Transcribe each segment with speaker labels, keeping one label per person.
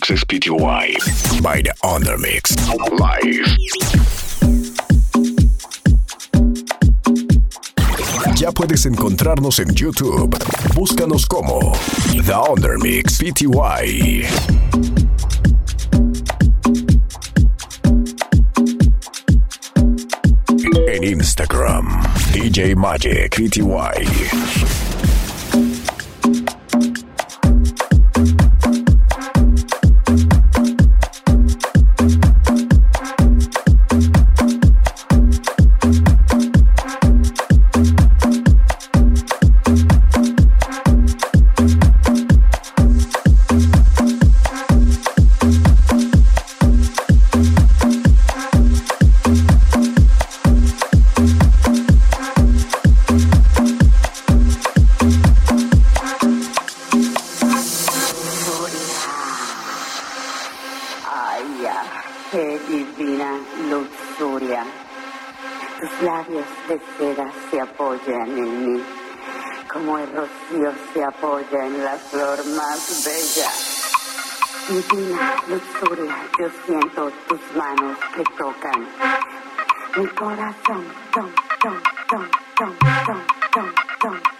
Speaker 1: Mixes by the Undermix Live. Ya puedes encontrarnos en YouTube. Búscanos como The Undermix PTY. En Instagram, DJ Magic PTY.
Speaker 2: el
Speaker 3: rocío se apoya en
Speaker 2: la flor más bella. Divina lujuria, yo siento tus manos que tocan. Mi corazón, tom, tom, tom, tom, tom, tom, tom.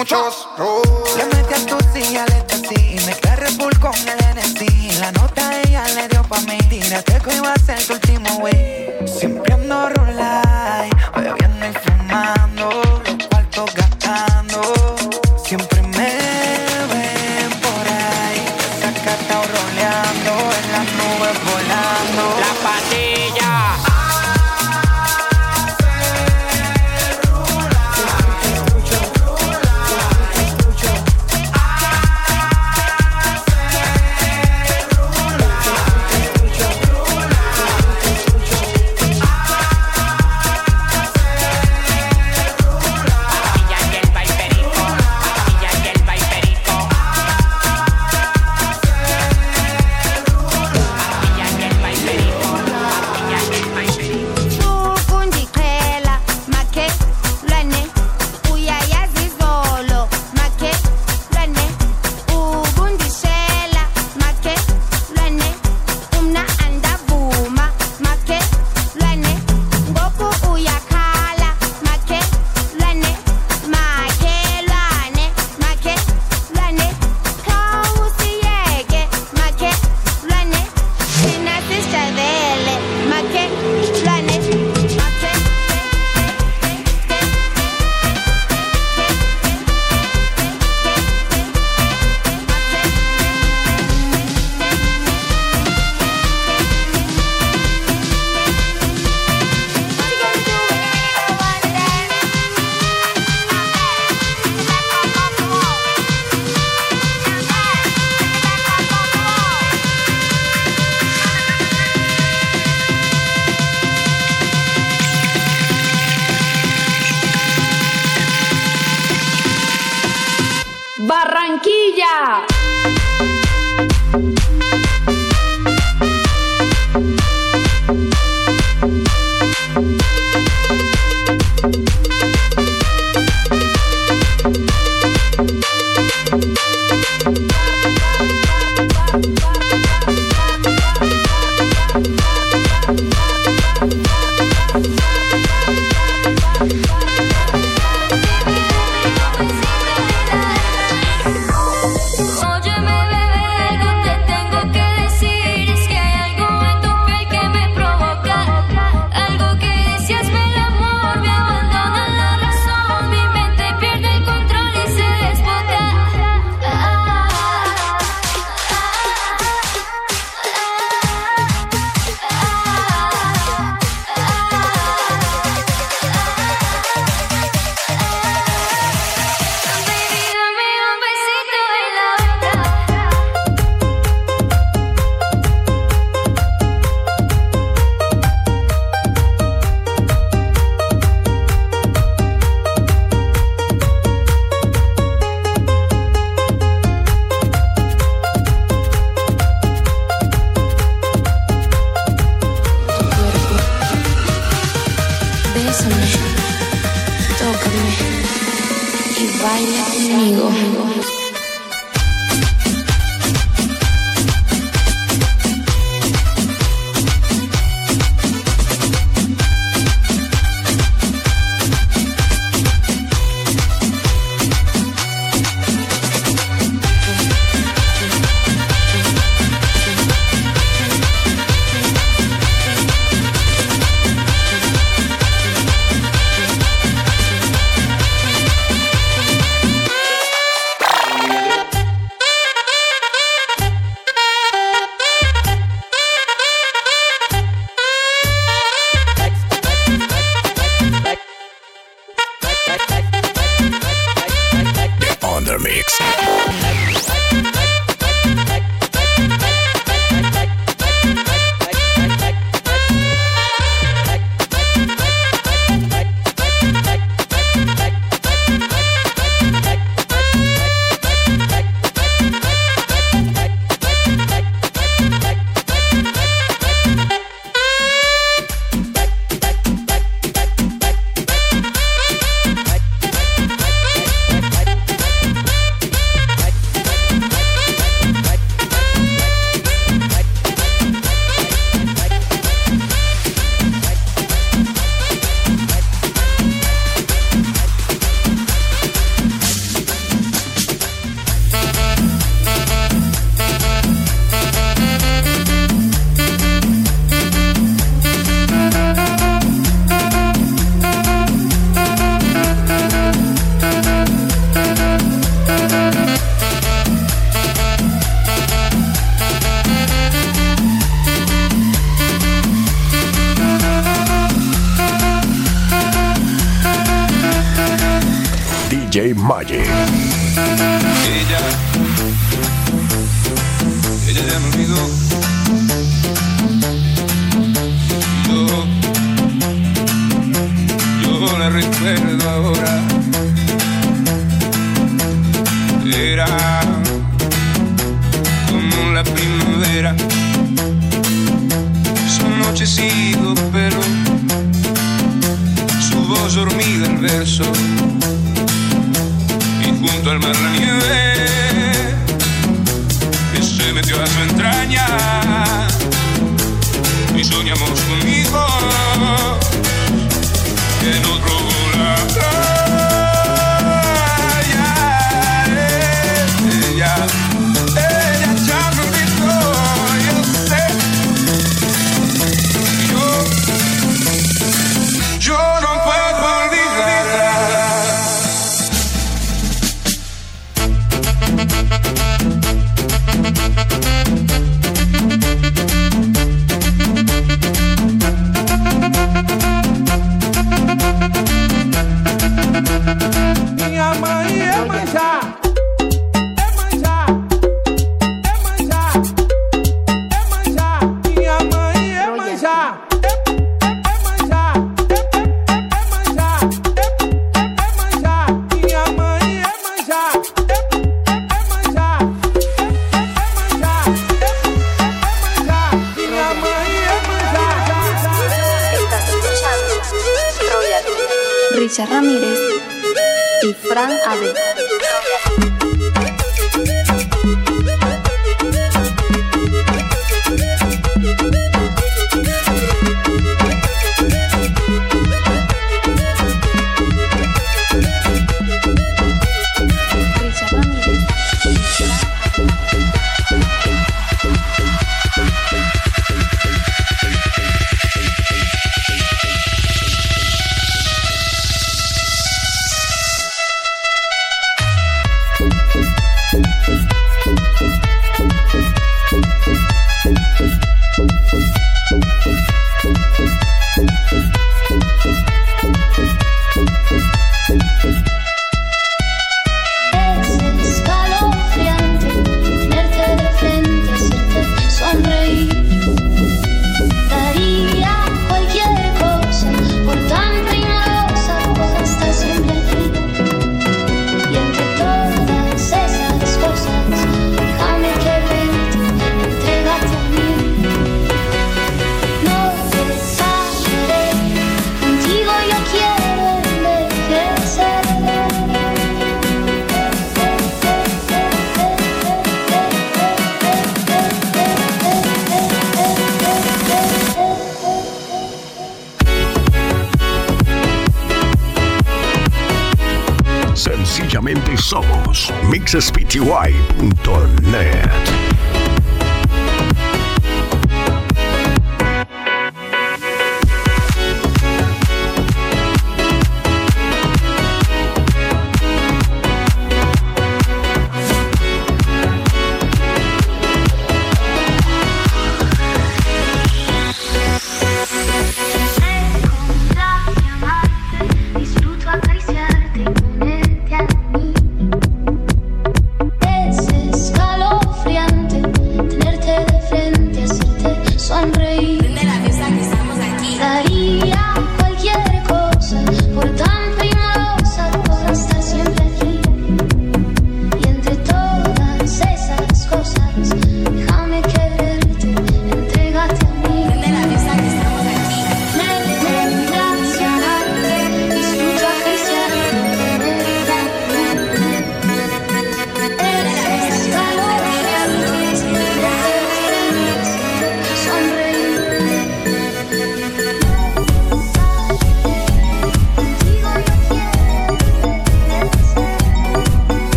Speaker 2: muchos. Le metí a tu silla al ecstasy y me carré full con el NST. La nota ella le dio pa' mí, tírate que iba a ser tu último wey. Siempre ando rulay, bebiendo y fumando,
Speaker 4: los cuartos gastando. Siempre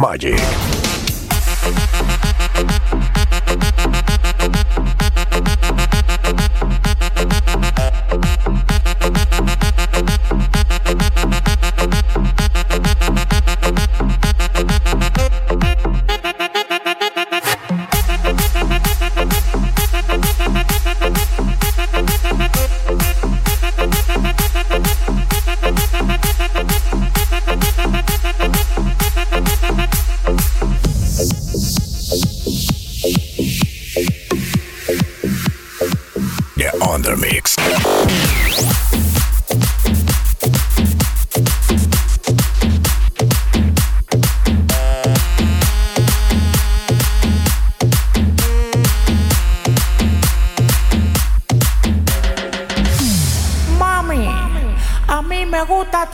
Speaker 4: Magic.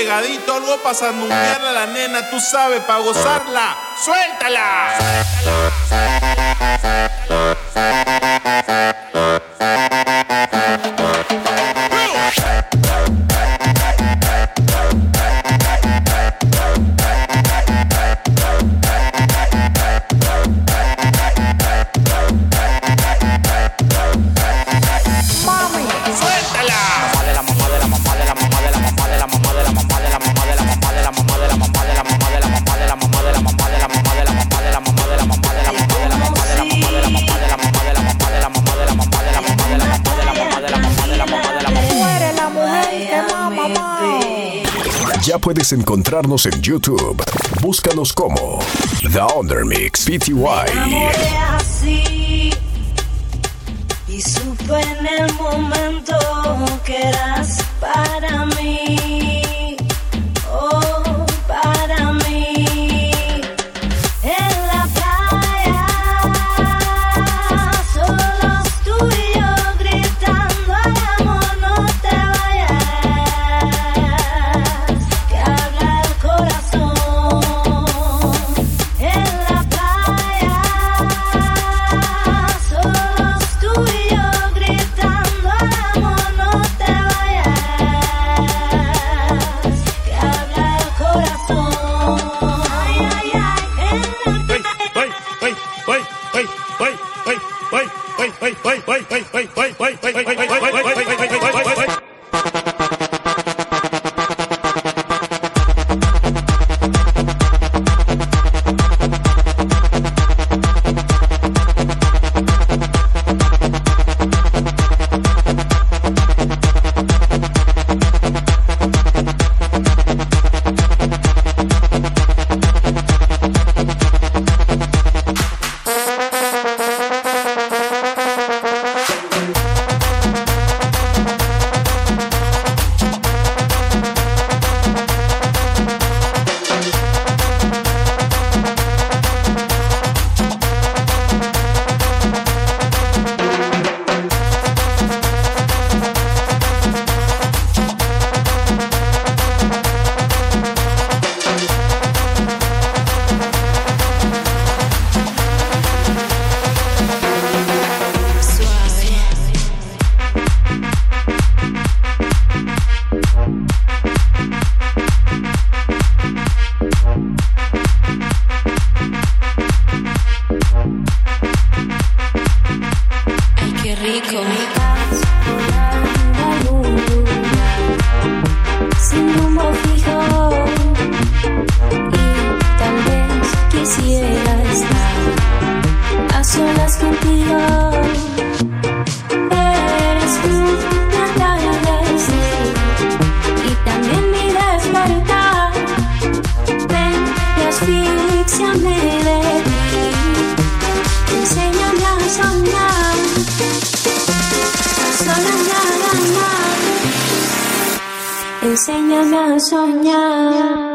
Speaker 4: pegadito, algo para sandunguearle a la nena, tú sabes, para gozarla. ¡Suéltala!
Speaker 3: mami.
Speaker 5: Encontrarnos en YouTube. Búscanos como The Undermix Pty.
Speaker 6: y supe en el momento que eras para mí, solas contigo. Eres tú clave de sí y también mi despertar. Ven y asfixiame de ti. Enséñame a soñar, a soñar, Enséñame a soñar.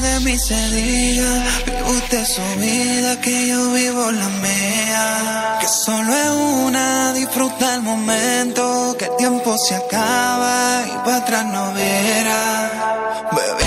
Speaker 7: De mí se diga, vive usted su vida, que yo vivo la mía. Que solo es una, disfruta el momento, que el tiempo se acaba y para atrás no verá.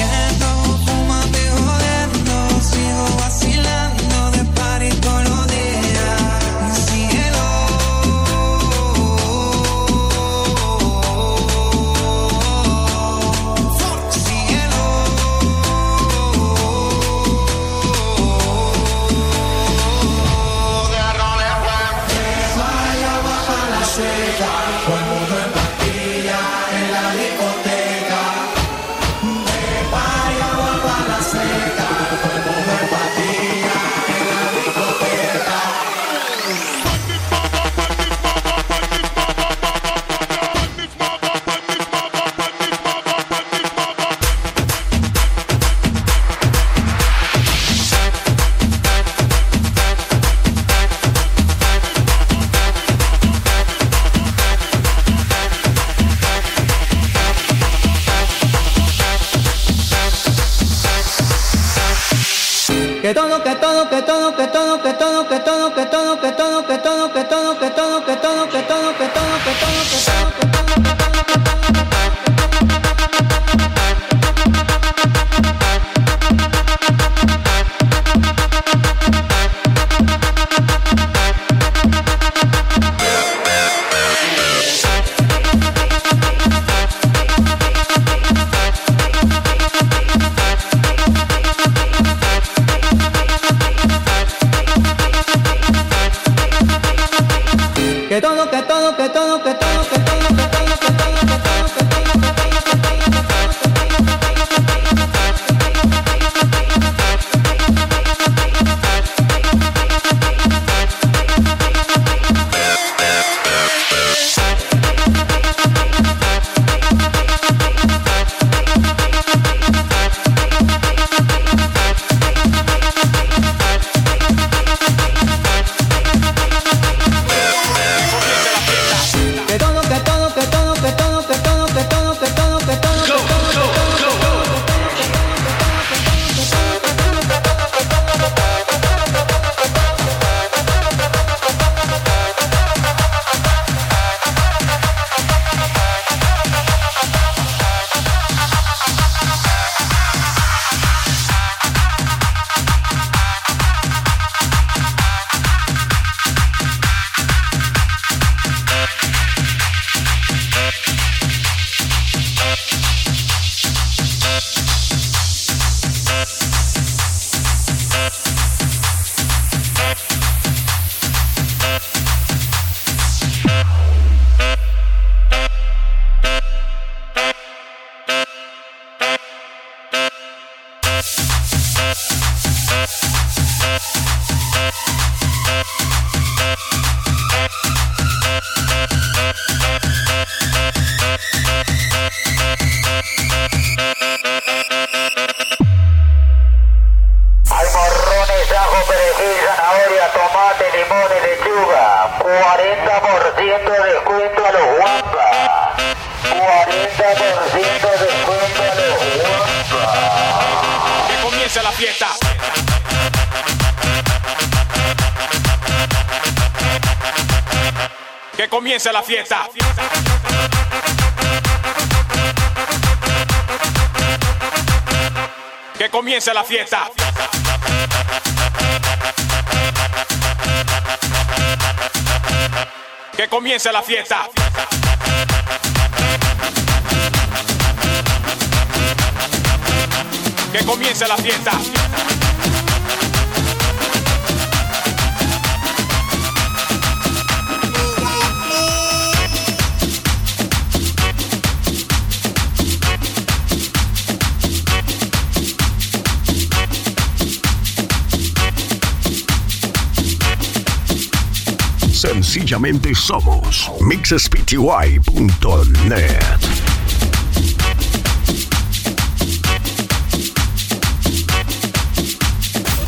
Speaker 8: Que todo, que todo, que todo, que todo, que todo, Que
Speaker 2: comience la fiesta. Que comience la fiesta. Que comience la fiesta. Que comience la fiesta.
Speaker 5: Sencillamente somos mixspty.net.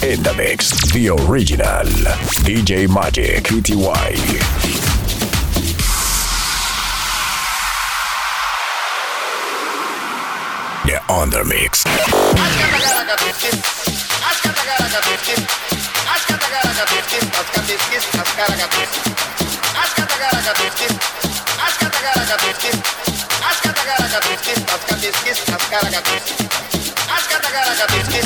Speaker 5: In the mix, the original DJ Magic PTY. The Undermix. καταγαρακατουσκής, ασκατισκής, ασκαρακατουσκής. Ασκαταγαρακατουσκής, ασκαταγαρακατουσκής, ασκαταγαρακατουσκής, ασκατισκής, ασκαρακατουσκής. Ασκαταγαρακατουσκής.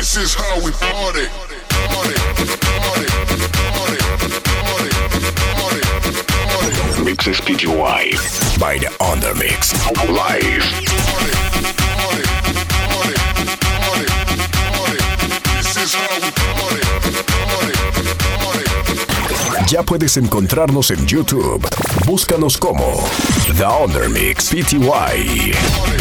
Speaker 9: This is how we party. Party, party, party, party, party,
Speaker 5: Mixes PTY by the Undermix. Live.
Speaker 9: This is how we party. Party,
Speaker 5: Ya puedes encontrarnos en YouTube. Búscanos como The Undermix PTY.